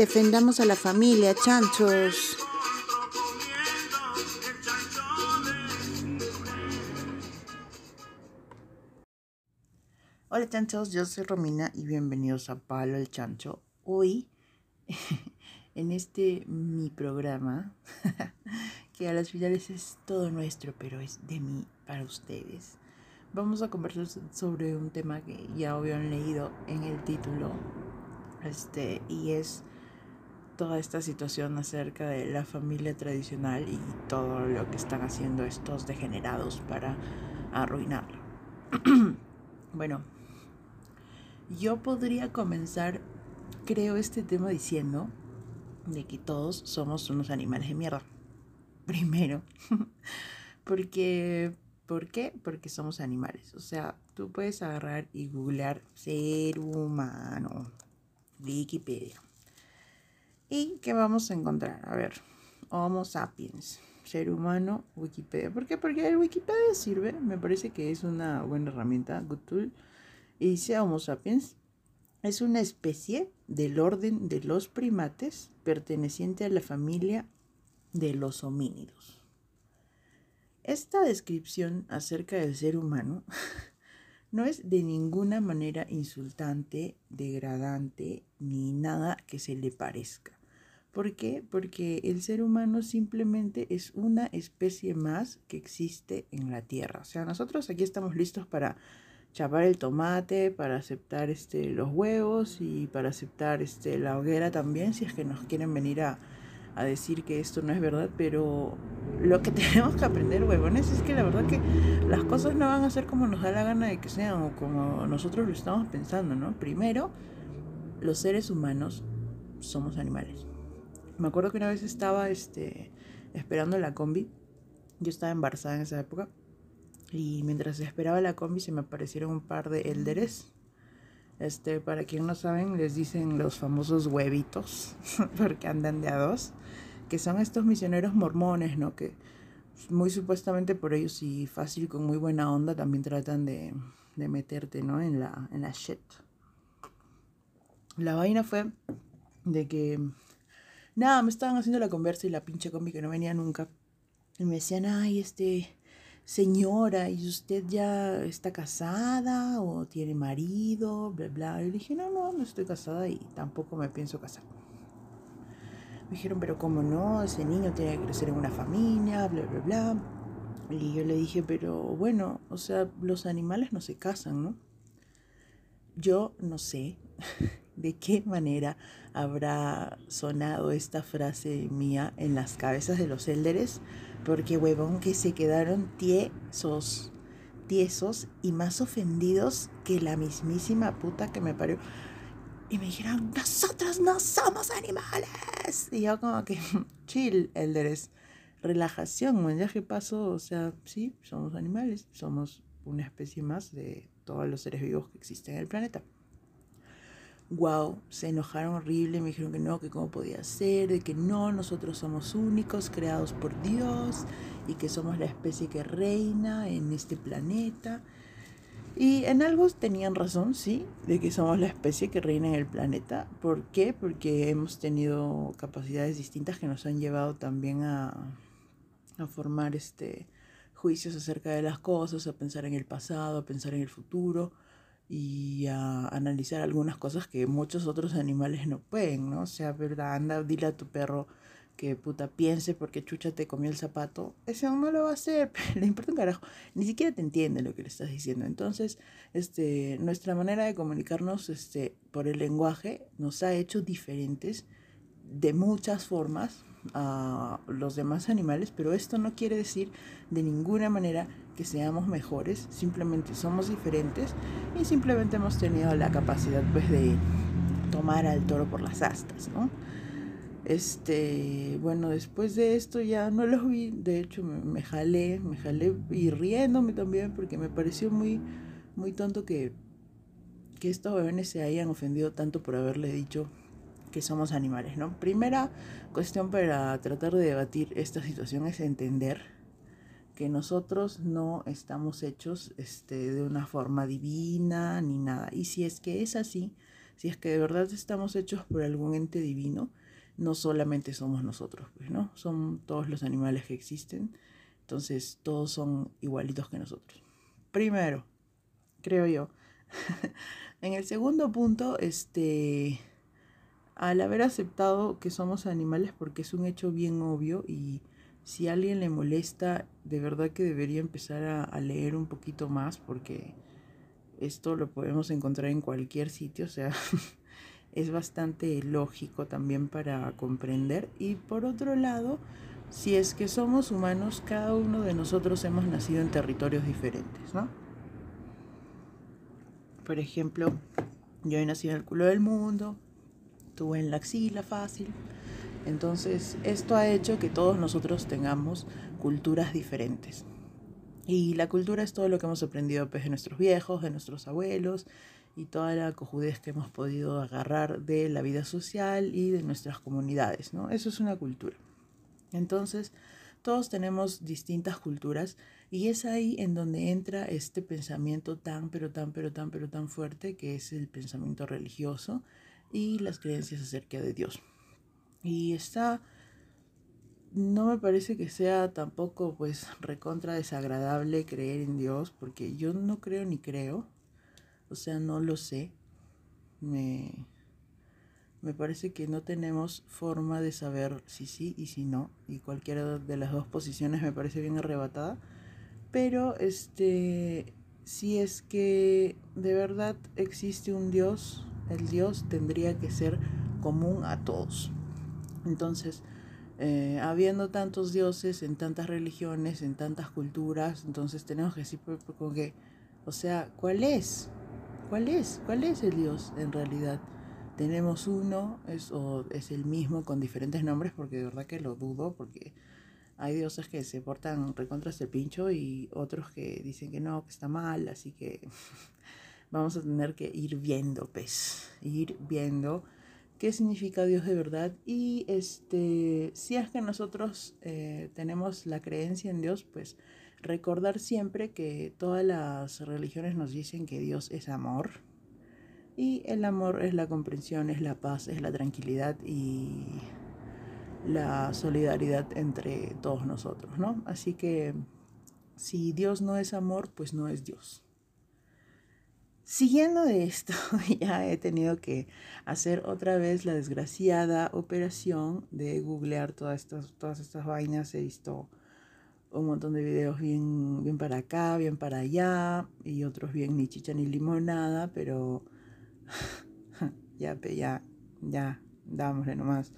Defendamos a la familia, chanchos. Hola chanchos, yo soy Romina y bienvenidos a Palo el Chancho. Hoy, en este mi programa, que a las finales es todo nuestro, pero es de mí para ustedes, vamos a conversar sobre un tema que ya habían leído en el título, este, y es toda esta situación acerca de la familia tradicional y todo lo que están haciendo estos degenerados para arruinarla. bueno, yo podría comenzar, creo, este tema diciendo de que todos somos unos animales de mierda. Primero, porque, ¿por qué? Porque somos animales. O sea, tú puedes agarrar y googlear ser humano, Wikipedia ¿Y qué vamos a encontrar? A ver, Homo sapiens, ser humano, Wikipedia. ¿Por qué? Porque el Wikipedia sirve, me parece que es una buena herramienta, good tool. Y dice Homo sapiens es una especie del orden de los primates perteneciente a la familia de los homínidos. Esta descripción acerca del ser humano no es de ninguna manera insultante, degradante, ni nada que se le parezca. ¿Por qué? Porque el ser humano simplemente es una especie más que existe en la Tierra. O sea, nosotros aquí estamos listos para chapar el tomate, para aceptar este, los huevos y para aceptar este, la hoguera también, si es que nos quieren venir a, a decir que esto no es verdad, pero lo que tenemos que aprender, huevones, es que la verdad que las cosas no van a ser como nos da la gana de que sean o como nosotros lo estamos pensando, ¿no? Primero, los seres humanos somos animales. Me acuerdo que una vez estaba este, esperando la combi. Yo estaba embarazada en esa época. Y mientras esperaba la combi se me aparecieron un par de élderes. Este, para quien no saben, les dicen los famosos huevitos, porque andan de a dos, que son estos misioneros mormones, ¿no? Que muy supuestamente por ellos y fácil, con muy buena onda, también tratan de, de meterte, ¿no? En la, en la shit. La vaina fue de que Nada, me estaban haciendo la conversa y la pinche combi que no venía nunca. Y me decían, ay, este, señora, ¿y usted ya está casada o tiene marido? Bla, bla. Y dije, no, no, no estoy casada y tampoco me pienso casar. Me dijeron, pero ¿cómo no? Ese niño tiene que crecer en una familia, bla, bla, bla. Y yo le dije, pero bueno, o sea, los animales no se casan, ¿no? Yo no sé de qué manera habrá sonado esta frase mía en las cabezas de los élderes, porque huevón que se quedaron tiesos, tiesos y más ofendidos que la mismísima puta que me parió. Y me dijeron, nosotros no somos animales. Y yo como que, chill, élderes, relajación, ya que pasó, o sea, sí, somos animales, somos una especie más de todos los seres vivos que existen en el planeta wow, se enojaron horrible, me dijeron que no, que cómo podía ser, de que no, nosotros somos únicos, creados por Dios, y que somos la especie que reina en este planeta. Y en algo tenían razón, sí, de que somos la especie que reina en el planeta. ¿Por qué? Porque hemos tenido capacidades distintas que nos han llevado también a, formar este juicios acerca de las cosas, a pensar en el pasado, a pensar en el futuro y a analizar algunas cosas que muchos otros animales no pueden, ¿no? O sea, verdad, anda, dile a tu perro que puta piense porque chucha te comió el zapato, ese aún no lo va a hacer, le importa un carajo, ni siquiera te entiende lo que le estás diciendo. Entonces, este, nuestra manera de comunicarnos este, por el lenguaje nos ha hecho diferentes de muchas formas a los demás animales, pero esto no quiere decir de ninguna manera que seamos mejores, simplemente somos diferentes y simplemente hemos tenido la capacidad pues de tomar al toro por las astas, ¿no? Este, bueno, después de esto ya no los vi, de hecho me, jalé, me jalé y riéndome también porque me pareció muy, muy tonto que, que estos jóvenes se hayan ofendido tanto por haberle dicho que somos animales, ¿no? Primera cuestión para tratar de debatir esta situación es entender que nosotros no estamos hechos este, de una forma divina ni nada. Y si es que es así, si es que de verdad estamos hechos por algún ente divino, no solamente somos nosotros, pues, ¿no? Son todos los animales que existen, entonces todos son igualitos que nosotros. Primero, creo yo. en el segundo punto, este, al haber aceptado que somos animales porque es un hecho bien obvio y si a alguien le molesta, de verdad que debería empezar a, a leer un poquito más porque esto lo podemos encontrar en cualquier sitio, o sea, es bastante lógico también para comprender. Y por otro lado, si es que somos humanos, cada uno de nosotros hemos nacido en territorios diferentes, ¿no? Por ejemplo, yo he nacido en el culo del mundo, tuve en la axila fácil. Entonces, esto ha hecho que todos nosotros tengamos culturas diferentes. Y la cultura es todo lo que hemos aprendido pues, de nuestros viejos, de nuestros abuelos y toda la cojudez que hemos podido agarrar de la vida social y de nuestras comunidades, ¿no? Eso es una cultura. Entonces, todos tenemos distintas culturas y es ahí en donde entra este pensamiento tan, pero tan, pero tan, pero tan fuerte que es el pensamiento religioso y las creencias acerca de Dios. Y está no me parece que sea tampoco pues recontra desagradable creer en Dios, porque yo no creo ni creo, o sea, no lo sé. Me, me parece que no tenemos forma de saber si sí y si no, y cualquiera de las dos posiciones me parece bien arrebatada, pero este, si es que de verdad existe un Dios, el Dios tendría que ser común a todos. Entonces, eh, habiendo tantos dioses en tantas religiones, en tantas culturas, entonces tenemos que decir con que, o sea, ¿cuál es? ¿Cuál es? ¿Cuál es el dios en realidad? Tenemos uno, es, es el mismo con diferentes nombres, porque de verdad que lo dudo, porque hay dioses que se portan recontra el pincho y otros que dicen que no, que está mal, así que vamos a tener que ir viendo, pues, ir viendo qué significa Dios de verdad y este, si es que nosotros eh, tenemos la creencia en Dios, pues recordar siempre que todas las religiones nos dicen que Dios es amor y el amor es la comprensión, es la paz, es la tranquilidad y la solidaridad entre todos nosotros, ¿no? Así que si Dios no es amor, pues no es Dios. Siguiendo esto, ya he tenido que hacer otra vez la desgraciada operación de googlear todas estas, todas estas vainas. He visto un montón de videos bien, bien para acá, bien para allá, y otros bien ni chicha ni limonada, pero ya, ya, ya, dámosle nomás.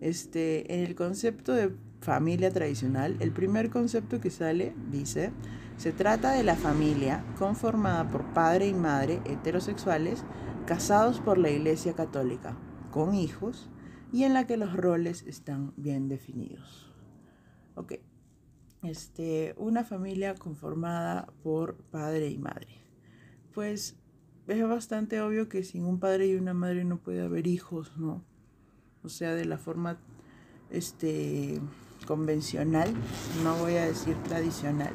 Este, en el concepto de familia tradicional, el primer concepto que sale dice se trata de la familia conformada por padre y madre heterosexuales casados por la Iglesia Católica, con hijos, y en la que los roles están bien definidos. Ok, este, una familia conformada por padre y madre. Pues es bastante obvio que sin un padre y una madre no puede haber hijos, ¿no? O sea, de la forma, este, convencional, no voy a decir tradicional,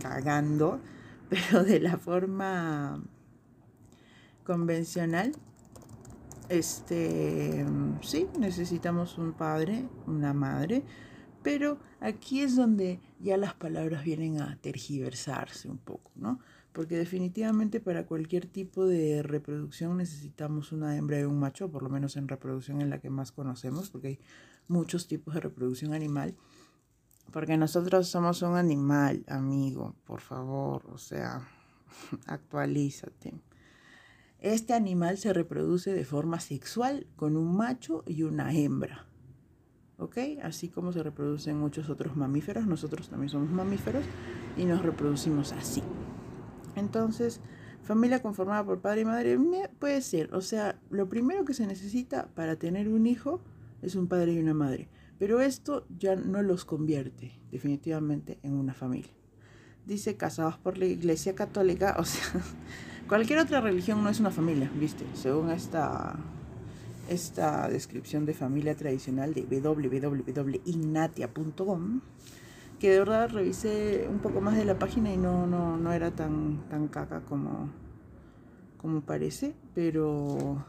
cagando, pero de la forma convencional, este, sí, necesitamos un padre, una madre, pero aquí es donde ya las palabras vienen a tergiversarse un poco, ¿no? Porque definitivamente para cualquier tipo de reproducción necesitamos una hembra y un macho, por lo menos en reproducción en la que más conocemos, porque hay muchos tipos de reproducción animal. Porque nosotros somos un animal, amigo, por favor, o sea, actualízate. Este animal se reproduce de forma sexual con un macho y una hembra. ¿Ok? Así como se reproducen muchos otros mamíferos, nosotros también somos mamíferos y nos reproducimos así. Entonces, familia conformada por padre y madre puede ser, o sea, lo primero que se necesita para tener un hijo es un padre y una madre. Pero esto ya no los convierte definitivamente en una familia. Dice casados por la Iglesia Católica, o sea, cualquier otra religión no es una familia, ¿viste? Según esta, esta descripción de familia tradicional de www.ignatia.com, que de verdad revisé un poco más de la página y no, no, no era tan, tan caca como, como parece, pero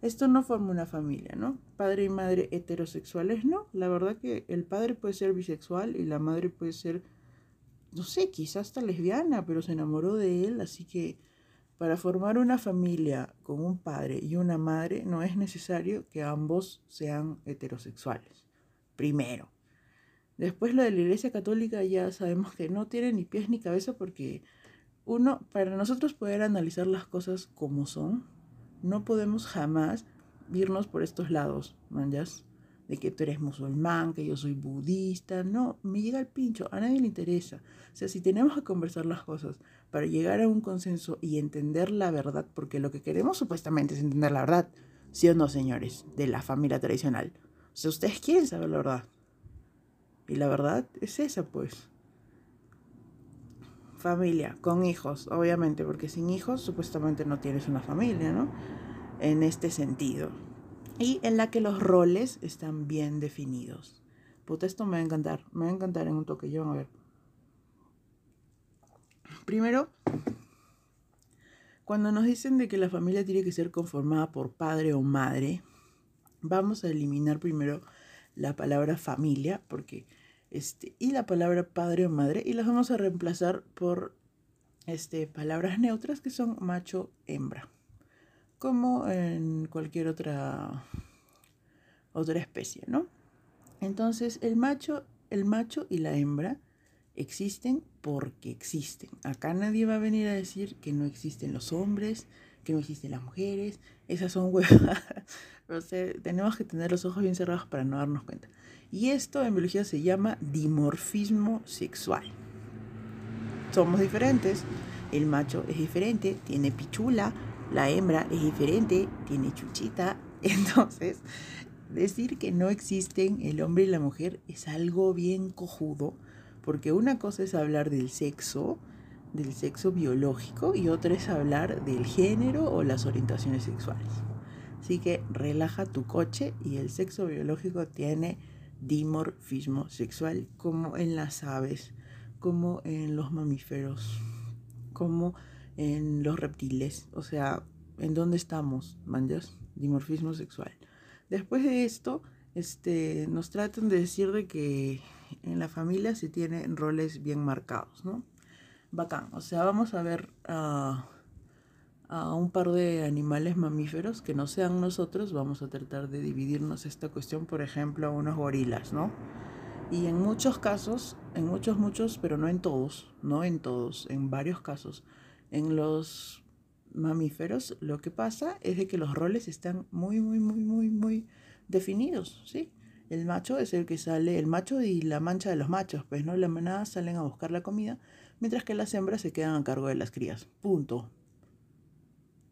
esto no forma una familia, ¿no? Padre y madre heterosexuales, no. La verdad que el padre puede ser bisexual y la madre puede ser, no sé, quizás hasta lesbiana, pero se enamoró de él, así que para formar una familia con un padre y una madre no es necesario que ambos sean heterosexuales. Primero. Después lo de la Iglesia Católica ya sabemos que no tiene ni pies ni cabeza porque uno, para nosotros poder analizar las cosas como son, no podemos jamás irnos por estos lados, manjas, de que tú eres musulmán, que yo soy budista, no, me llega el pincho, a nadie le interesa. O sea, si tenemos que conversar las cosas para llegar a un consenso y entender la verdad, porque lo que queremos supuestamente es entender la verdad, ¿sí o no, señores, de la familia tradicional? O sea, ustedes quieren saber la verdad. Y la verdad es esa, pues. Familia, con hijos, obviamente, porque sin hijos supuestamente no tienes una familia, ¿no? En este sentido. Y en la que los roles están bien definidos. Puta, esto me va a encantar, me va a encantar en un toque, yo a ver. Primero, cuando nos dicen de que la familia tiene que ser conformada por padre o madre, vamos a eliminar primero la palabra familia, porque este, y la palabra padre o madre, y las vamos a reemplazar por este, palabras neutras que son macho, hembra, como en cualquier otra, otra especie, ¿no? Entonces, el macho, el macho y la hembra existen porque existen. Acá nadie va a venir a decir que no existen los hombres, que no existen las mujeres, esas son huevas. o sea, tenemos que tener los ojos bien cerrados para no darnos cuenta. Y esto en biología se llama dimorfismo sexual. Somos diferentes. El macho es diferente, tiene pichula. La hembra es diferente, tiene chuchita. Entonces, decir que no existen el hombre y la mujer es algo bien cojudo. Porque una cosa es hablar del sexo, del sexo biológico, y otra es hablar del género o las orientaciones sexuales. Así que relaja tu coche y el sexo biológico tiene dimorfismo sexual, como en las aves, como en los mamíferos, como en los reptiles. O sea, ¿en dónde estamos, manjas? Dimorfismo sexual. Después de esto, este, nos tratan de decir de que en la familia se tienen roles bien marcados, ¿no? Bacán. O sea, vamos a ver a a un par de animales mamíferos que no sean nosotros, vamos a tratar de dividirnos esta cuestión, por ejemplo, a unos gorilas, ¿no? Y en muchos casos, en muchos, muchos, pero no en todos, no en todos, en varios casos, en los mamíferos lo que pasa es de que los roles están muy, muy, muy, muy, muy definidos, ¿sí? El macho es el que sale, el macho y la mancha de los machos, pues, ¿no? La manada salen a buscar la comida, mientras que las hembras se quedan a cargo de las crías. Punto.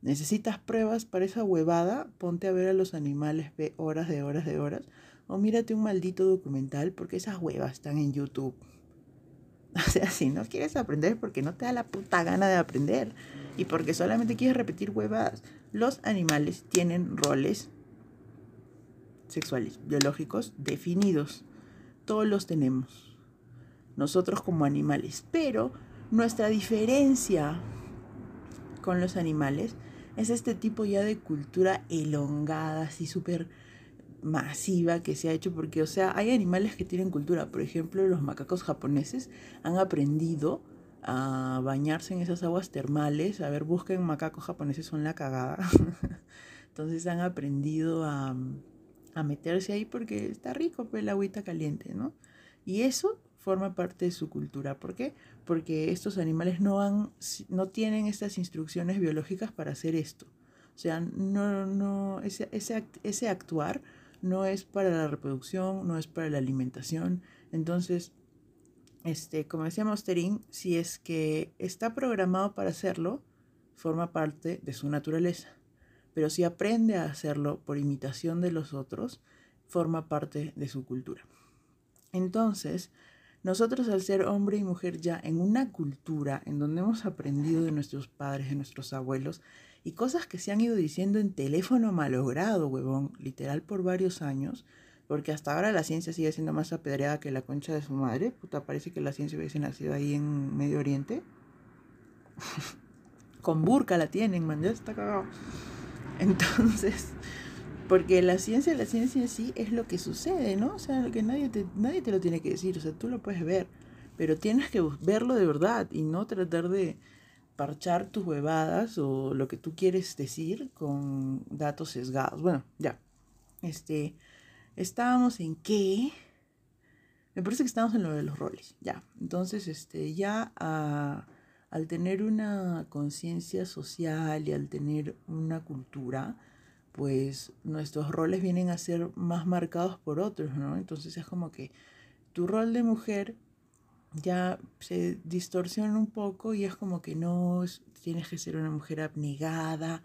¿Necesitas pruebas para esa huevada? Ponte a ver a los animales, ve horas de horas de horas. O mírate un maldito documental porque esas huevas están en YouTube. O sea, si no quieres aprender porque no te da la puta gana de aprender y porque solamente quieres repetir huevadas, los animales tienen roles sexuales, biológicos definidos. Todos los tenemos. Nosotros como animales. Pero nuestra diferencia con los animales es este tipo ya de cultura elongada, así súper masiva que se ha hecho, porque, o sea, hay animales que tienen cultura. Por ejemplo, los macacos japoneses han aprendido a bañarse en esas aguas termales. A ver, busquen macacos japoneses, son la cagada. Entonces han aprendido a, a meterse ahí porque está rico pues, el agüita caliente, ¿no? Y eso forma parte de su cultura. ¿Por qué? Porque estos animales no, han, no tienen estas instrucciones biológicas para hacer esto. O sea, no, no, ese, ese, ese actuar no es para la reproducción, no es para la alimentación. Entonces, este, como decía Mosterín, si es que está programado para hacerlo, forma parte de su naturaleza. Pero si aprende a hacerlo por imitación de los otros, forma parte de su cultura. Entonces, nosotros al ser hombre y mujer ya en una cultura en donde hemos aprendido de nuestros padres, de nuestros abuelos, y cosas que se han ido diciendo en teléfono malogrado, huevón, literal por varios años, porque hasta ahora la ciencia sigue siendo más apedreada que la concha de su madre. Puta, parece que la ciencia hubiese nacido ahí en Medio Oriente. Con burka la tienen, man, ya está cagado. Entonces, Porque la ciencia, la ciencia en sí es lo que sucede, ¿no? O sea, que nadie te, nadie te lo tiene que decir, o sea, tú lo puedes ver, pero tienes que verlo de verdad y no tratar de parchar tus huevadas o lo que tú quieres decir con datos sesgados. Bueno, ya. Este, estábamos en qué? Me parece que estamos en lo de los roles, ya. Entonces, este, ya al tener una conciencia social y al tener una cultura, pues nuestros roles vienen a ser más marcados por otros, ¿no? Entonces es como que tu rol de mujer ya se distorsiona un poco y es como que no tienes que ser una mujer abnegada,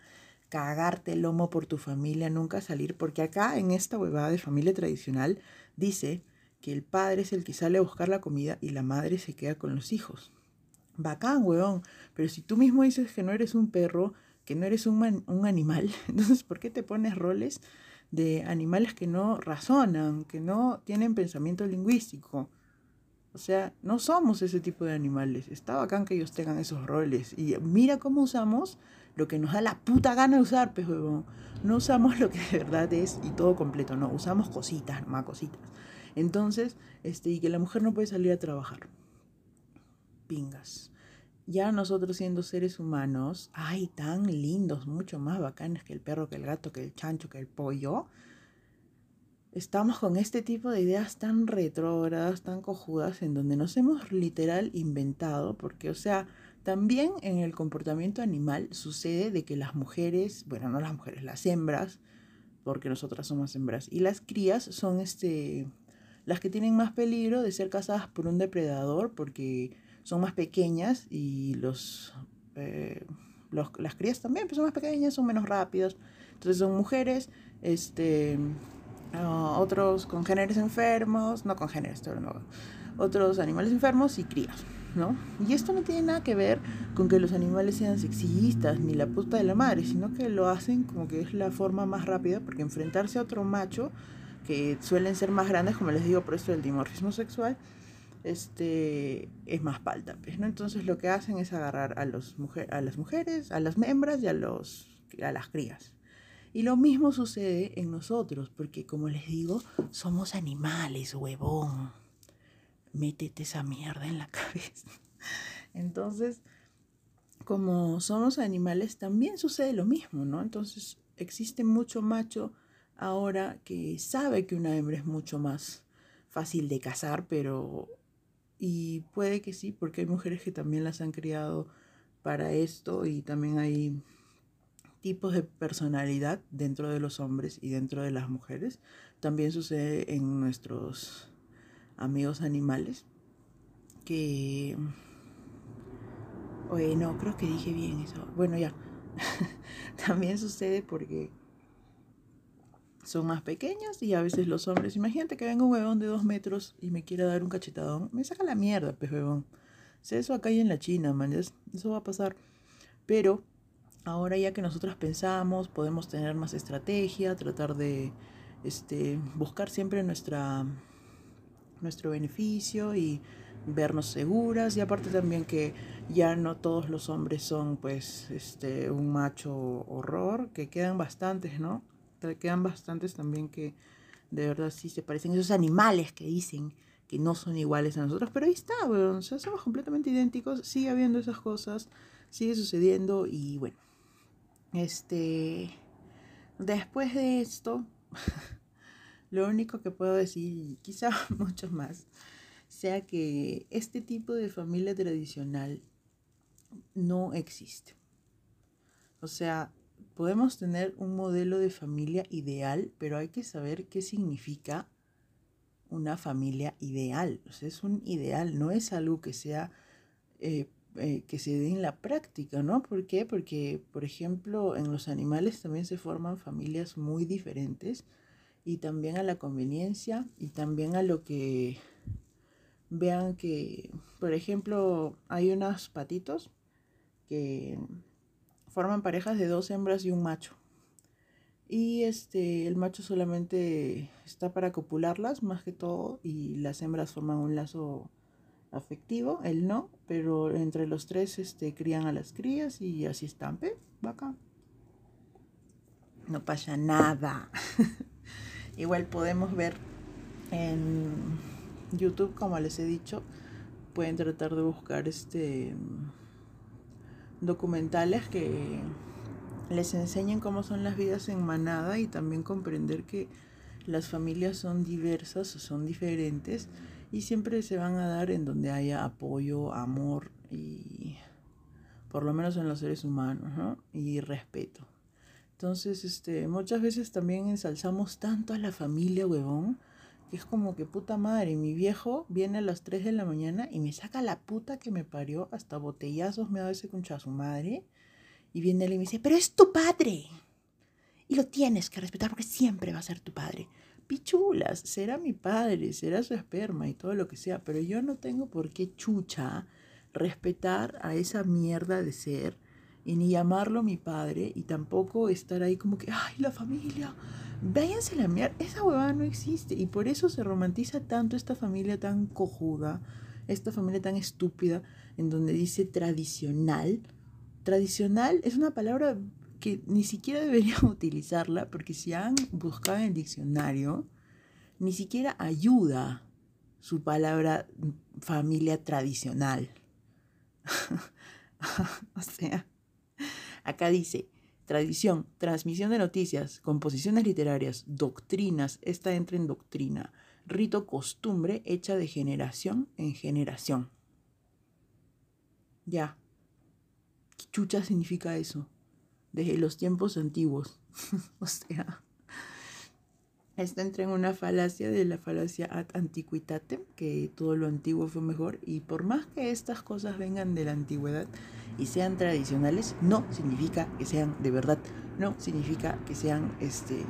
cagarte el lomo por tu familia, nunca salir, porque acá en esta huevada de familia tradicional dice que el padre es el que sale a buscar la comida y la madre se queda con los hijos. Bacán, huevón, pero si tú mismo dices que no eres un perro, que no eres un, un animal, entonces ¿por qué te pones roles de animales que no razonan, que no tienen pensamiento lingüístico? O sea, no somos ese tipo de animales. Está bacán que ellos tengan esos roles. Y mira cómo usamos lo que nos da la puta gana de usar, pues, No usamos lo que de verdad es y todo completo, no. Usamos cositas, más cositas. Entonces, este, y que la mujer no puede salir a trabajar. Pingas. Ya nosotros siendo seres humanos, ay, tan lindos, mucho más bacanes que el perro, que el gato, que el chancho, que el pollo estamos con este tipo de ideas tan retrógradas, tan cojudas, en donde nos hemos literal inventado, porque, o sea, también en el comportamiento animal sucede de que las mujeres, bueno, no las mujeres, las hembras, porque nosotras somos hembras, y las crías son este, las que tienen más peligro de ser cazadas por un depredador, porque son más pequeñas y los, eh, los las crías también pues son más pequeñas, son menos rápidos, entonces son mujeres, este otros congéneres enfermos, no congéneres, otros animales enfermos y crías, ¿no? Y esto no tiene nada que ver con que los animales sean sexistas ni la puta de la madre, sino que lo hacen como que es la forma más rápida, porque enfrentarse a otro macho, que suelen ser más grandes, como les digo, por esto del dimorfismo sexual, este es más palta, pues, ¿no? Entonces lo que hacen es agarrar a, los mujer, a las mujeres, a las hembras y a, los, a las crías. Y lo mismo sucede en nosotros, porque como les digo, somos animales, huevón. Métete esa mierda en la cabeza. Entonces, como somos animales, también sucede lo mismo, ¿no? Entonces, existe mucho macho ahora que sabe que una hembra es mucho más fácil de cazar, pero... Y puede que sí, porque hay mujeres que también las han criado para esto y también hay tipos de personalidad dentro de los hombres y dentro de las mujeres. También sucede en nuestros amigos animales que... Oye, no, creo que dije bien eso. Bueno, ya. También sucede porque son más pequeños y a veces los hombres, imagínate que venga un huevón de dos metros y me quiera dar un cachetadón, me saca la mierda, pues huevón. sé eso acá hay en la China, man, eso va a pasar. Pero Ahora ya que nosotros pensamos, podemos tener más estrategia, tratar de este, buscar siempre nuestra, nuestro beneficio y vernos seguras. Y aparte también que ya no todos los hombres son pues este, un macho horror, que quedan bastantes, ¿no? Quedan bastantes también que de verdad sí se parecen esos animales que dicen que no son iguales a nosotros, pero ahí está, bueno, o sea, somos completamente idénticos, sigue habiendo esas cosas, sigue sucediendo y bueno. Este, después de esto, lo único que puedo decir, y quizá mucho más, sea que este tipo de familia tradicional no existe. O sea, podemos tener un modelo de familia ideal, pero hay que saber qué significa una familia ideal. O sea, es un ideal, no es algo que sea eh, eh, que se dé en la práctica, ¿no? ¿Por qué? Porque, por ejemplo, en los animales también se forman familias muy diferentes y también a la conveniencia y también a lo que vean que, por ejemplo, hay unos patitos que forman parejas de dos hembras y un macho. Y este, el macho solamente está para copularlas más que todo y las hembras forman un lazo afectivo, él no, pero entre los tres este, crían a las crías y así están. Vaca. No pasa nada. Igual podemos ver en YouTube, como les he dicho, pueden tratar de buscar este documentales que les enseñen cómo son las vidas en manada y también comprender que las familias son diversas, son diferentes y siempre se van a dar en donde haya apoyo, amor y por lo menos en los seres humanos, ¿no? Y respeto. Entonces, este, muchas veces también ensalzamos tanto a la familia, huevón, que es como que puta madre, mi viejo viene a las 3 de la mañana y me saca la puta que me parió, hasta botellazos me da ese concha a su madre, y viene él y me dice, pero es tu padre, y lo tienes que respetar porque siempre va a ser tu padre. Pichulas, será mi padre, será su esperma y todo lo que sea, pero yo no tengo por qué chucha respetar a esa mierda de ser y ni llamarlo mi padre y tampoco estar ahí como que, ay, la familia, váyanse la mierda. Esa huevada no existe y por eso se romantiza tanto esta familia tan cojuda, esta familia tan estúpida, en donde dice tradicional. Tradicional es una palabra que ni siquiera deberían utilizarla porque si han buscado en el diccionario, ni siquiera ayuda su palabra familia tradicional. o sea, Acá dice, tradición, transmisión de noticias, composiciones literarias, doctrinas, esta entra en doctrina, rito, costumbre hecha de generación en generación. Ya. ¿Qué chucha significa eso? Desde los tiempos antiguos. o sea, esta entra en una falacia de la falacia ad antiquitatem, que todo lo antiguo fue mejor, y por más que estas cosas vengan de la antigüedad, y sean tradicionales, no significa que sean de verdad, no significa que sean este,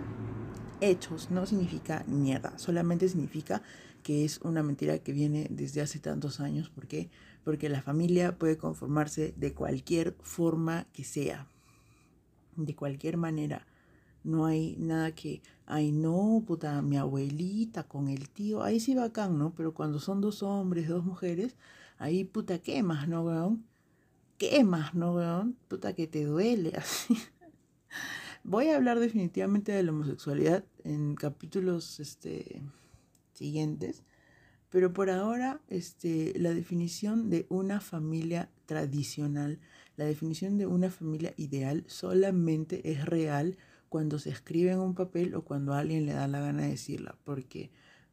hechos, no significa mierda, solamente significa que es una mentira que viene desde hace tantos años. ¿Por qué? Porque la familia puede conformarse de cualquier forma que sea, de cualquier manera. No hay nada que, ay no, puta, mi abuelita con el tío, ahí sí bacán, ¿no? Pero cuando son dos hombres, dos mujeres, ahí puta, ¿qué más, no, weón? ¿Qué más, no, weón? Puta que te duele así. Voy a hablar definitivamente de la homosexualidad en capítulos este, siguientes, pero por ahora este, la definición de una familia tradicional, la definición de una familia ideal solamente es real cuando se escribe en un papel o cuando alguien le da la gana de decirla, porque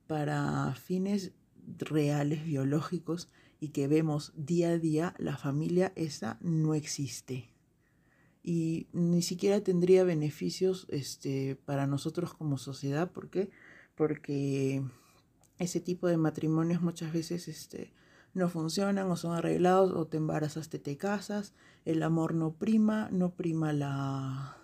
para fines reales, biológicos, y que vemos día a día, la familia esa no existe. Y ni siquiera tendría beneficios este, para nosotros como sociedad. ¿Por qué? Porque ese tipo de matrimonios muchas veces este, no funcionan o son arreglados o te embarazas, te, te casas, el amor no prima, no prima la,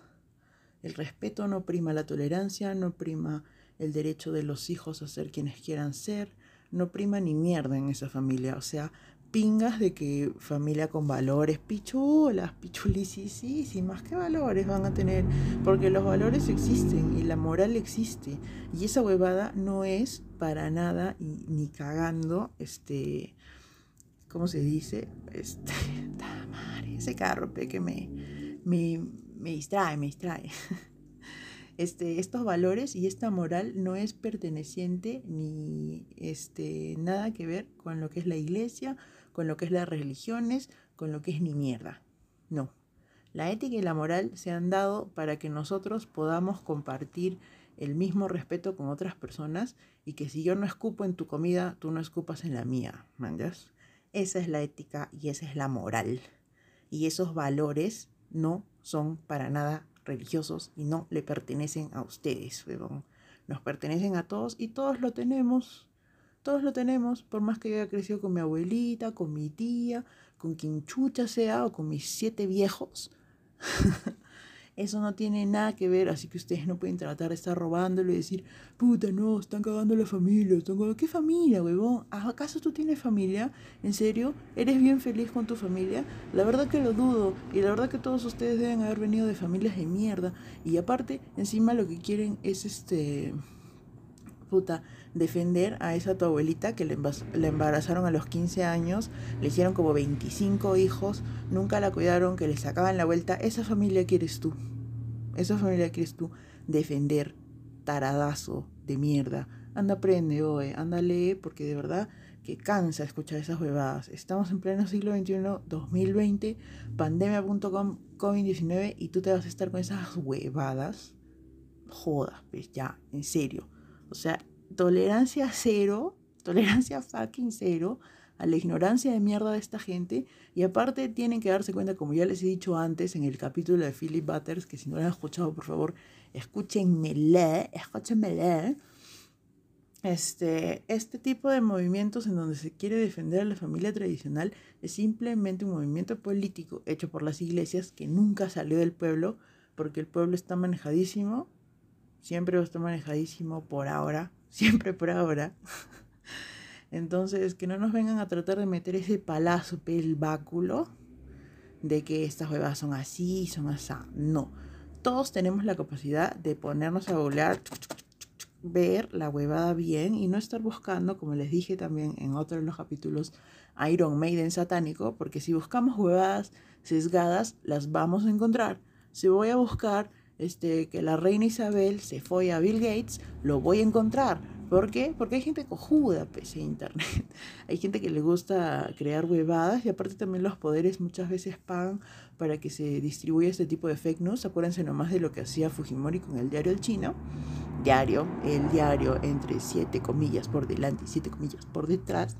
el respeto, no prima la tolerancia, no prima el derecho de los hijos a ser quienes quieran ser, no prima ni mierda en esa familia. O sea, pingas de que familia con valores, pichulas, pichulisísimas, ¿qué valores van a tener? Porque los valores existen y la moral existe. Y esa huevada no es para nada ni cagando, este, ¿cómo se dice? Este, ese carro que me, me, me distrae, me distrae. este, estos valores y esta moral no es perteneciente ni este, nada que ver con lo que es la iglesia, con lo que es las religiones, con lo que es ni mierda. No. La ética y la moral se han dado para que nosotros podamos compartir el mismo respeto con otras personas y que si yo no escupo en tu comida, tú no escupas en la mía, ¿manjas? Esa es la ética y esa es la moral. Y esos valores no son para nada religiosos y no le pertenecen a ustedes, Nos pertenecen a todos y todos lo tenemos. Todos lo tenemos, por más que yo haya crecido con mi abuelita, con mi tía, con quien chucha sea o con mis siete viejos. Eso no tiene nada que ver, así que ustedes no pueden tratar de estar robándolo y decir, puta, no, están cagando la familia, están cagando... ¿Qué familia, huevón? ¿Acaso tú tienes familia? ¿En serio? ¿Eres bien feliz con tu familia? La verdad que lo dudo, y la verdad que todos ustedes deben haber venido de familias de mierda, y aparte, encima lo que quieren es este puta, defender a esa tu abuelita que le, embarazaron a los 15 años, le hicieron como 25 hijos, nunca la cuidaron, que le sacaban la vuelta. Esa familia quieres tú. Esa familia quieres tú defender, taradazo de mierda. Anda, aprende, oe, anda, lee, porque de verdad que cansa escuchar esas huevadas. Estamos en pleno siglo XXI, 2020, pandemia.com, COVID-19, y tú te vas a estar con esas huevadas. Jodas, pues ya, en serio. O sea, tolerancia cero, tolerancia fucking cero a la ignorancia de mierda de esta gente. Y aparte tienen que darse cuenta, como ya les he dicho antes en el capítulo de Philip Butters, que si no lo han escuchado, por favor, escúchenmele, escúchenmele. Este, este tipo de movimientos en donde se quiere defender a la familia tradicional es simplemente un movimiento político hecho por las iglesias que nunca salió del pueblo, porque el pueblo está manejadísimo, siempre está manejadísimo por ahora, siempre por ahora. Entonces, que no nos vengan a tratar de meter ese palazo, el báculo, de que estas huevas son así, son así. No. Todos tenemos la capacidad de ponernos a volar, ver la huevada bien y no estar buscando, como les dije también en otro de los capítulos, Iron Maiden satánico, porque si buscamos huevadas sesgadas, las vamos a encontrar. Si voy a buscar este, que la reina Isabel se fue a Bill Gates, lo voy a encontrar ¿Por qué? Porque hay gente cojuda, pese a internet. hay gente que le gusta crear huevadas y aparte también los poderes muchas veces pagan para que se distribuya este tipo de fake news. Acuérdense nomás de lo que hacía Fujimori con el diario El Chino. Diario, el diario entre siete comillas por delante y siete comillas por detrás.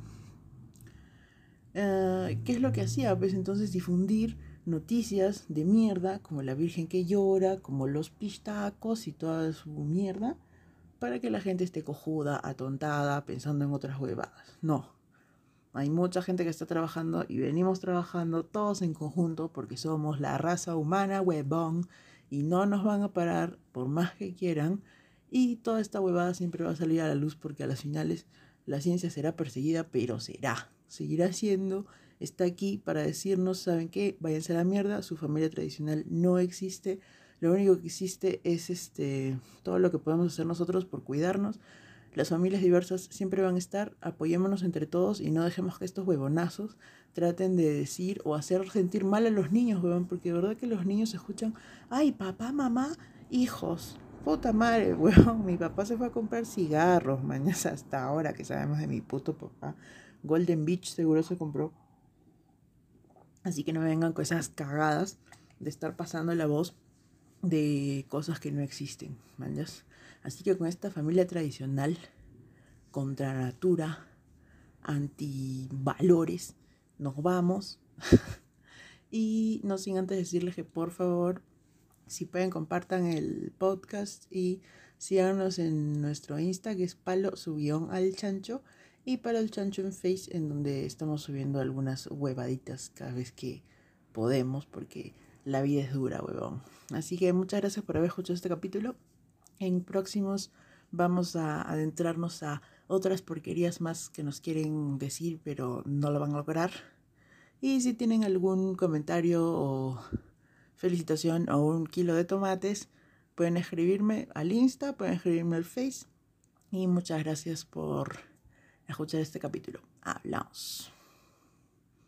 Eh, ¿Qué es lo que hacía? Pues entonces difundir noticias de mierda, como la Virgen que llora, como los pistacos y toda su mierda para que la gente esté cojuda, atontada, pensando en otras huevadas. No. Hay mucha gente que está trabajando y venimos trabajando todos en conjunto porque somos la raza humana huevón y no nos van a parar por más que quieran. Y toda esta huevada siempre va a salir a la luz porque a las finales la ciencia será perseguida, pero será. Seguirá siendo, está aquí para decirnos, ¿saben qué? Váyanse a la mierda, su familia tradicional no existe lo único que existe es este, todo lo que podemos hacer nosotros por cuidarnos. Las familias diversas siempre van a estar, apoyémonos entre todos y no dejemos que estos huevonazos traten de decir o hacer sentir mal a los niños, huevón, porque de verdad que los niños escuchan, ay, papá, mamá, hijos, puta madre, huevón, mi papá se fue a comprar cigarros, mañana hasta ahora que sabemos de mi puto papá. Golden Beach seguro se compró. Así que no vengan con esas cagadas de estar pasando la voz de cosas que no existen, ¿manjas? Así que con esta familia tradicional, contra natura, antivalores, nos vamos. y no sin antes decirles que por favor, si pueden, compartan el podcast y síganos en nuestro Insta, que es palo subión al chancho, y para el chancho en Face, en donde estamos subiendo algunas huevaditas cada vez que podemos, porque la vida es dura, huevón. Así que muchas gracias por haber escuchado este capítulo. En próximos vamos a adentrarnos a otras porquerías más que nos quieren decir, pero no lo van a lograr. Y si tienen algún comentario o felicitación o un kilo de tomates, pueden escribirme al Insta, pueden escribirme al Face. Y muchas gracias por escuchar este capítulo. Hablamos.